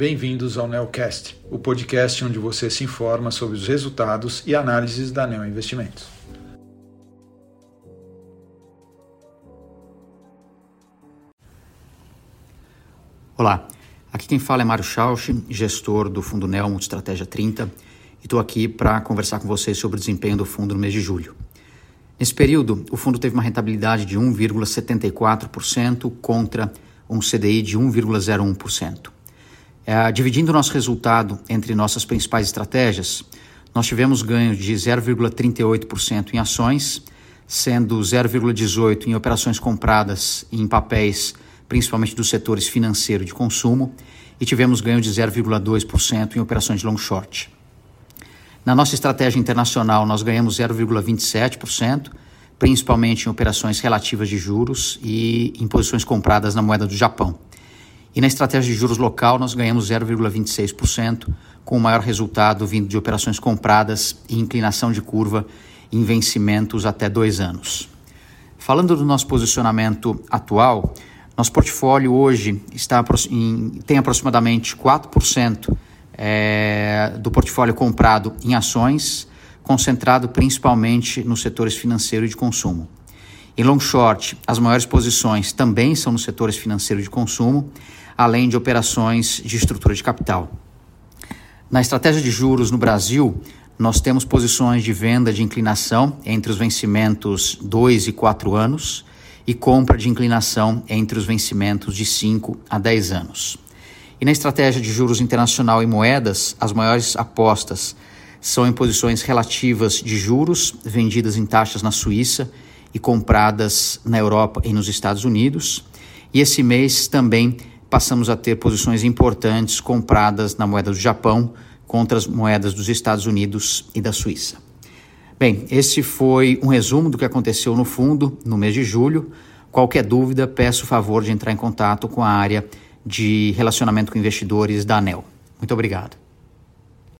bem-vindos ao Neocast, o podcast onde você se informa sobre os resultados e análises da Neo Investimentos. Olá, aqui quem fala é Mário Schausch, gestor do Fundo Neo Multistratégia 30, e estou aqui para conversar com vocês sobre o desempenho do fundo no mês de julho. Nesse período, o fundo teve uma rentabilidade de 1,74% contra um CDI de 1,01%. É, dividindo nosso resultado entre nossas principais estratégias, nós tivemos ganho de 0,38% em ações, sendo 0,18% em operações compradas em papéis, principalmente dos setores financeiro e de consumo, e tivemos ganho de 0,2% em operações de long short. Na nossa estratégia internacional, nós ganhamos 0,27%, principalmente em operações relativas de juros e em posições compradas na moeda do Japão. E na estratégia de juros local, nós ganhamos 0,26%, com o maior resultado vindo de operações compradas e inclinação de curva em vencimentos até dois anos. Falando do nosso posicionamento atual, nosso portfólio hoje está em, tem aproximadamente 4% é, do portfólio comprado em ações, concentrado principalmente nos setores financeiro e de consumo. Em long short, as maiores posições também são nos setores financeiro de consumo, além de operações de estrutura de capital. Na estratégia de juros no Brasil, nós temos posições de venda de inclinação entre os vencimentos 2 e 4 anos e compra de inclinação entre os vencimentos de 5 a 10 anos. E na estratégia de juros internacional e moedas, as maiores apostas são em posições relativas de juros vendidas em taxas na Suíça e compradas na Europa e nos Estados Unidos. E esse mês também passamos a ter posições importantes compradas na moeda do Japão contra as moedas dos Estados Unidos e da Suíça. Bem, esse foi um resumo do que aconteceu no fundo no mês de julho. Qualquer dúvida, peço o favor de entrar em contato com a área de relacionamento com investidores da ANEL. Muito obrigado.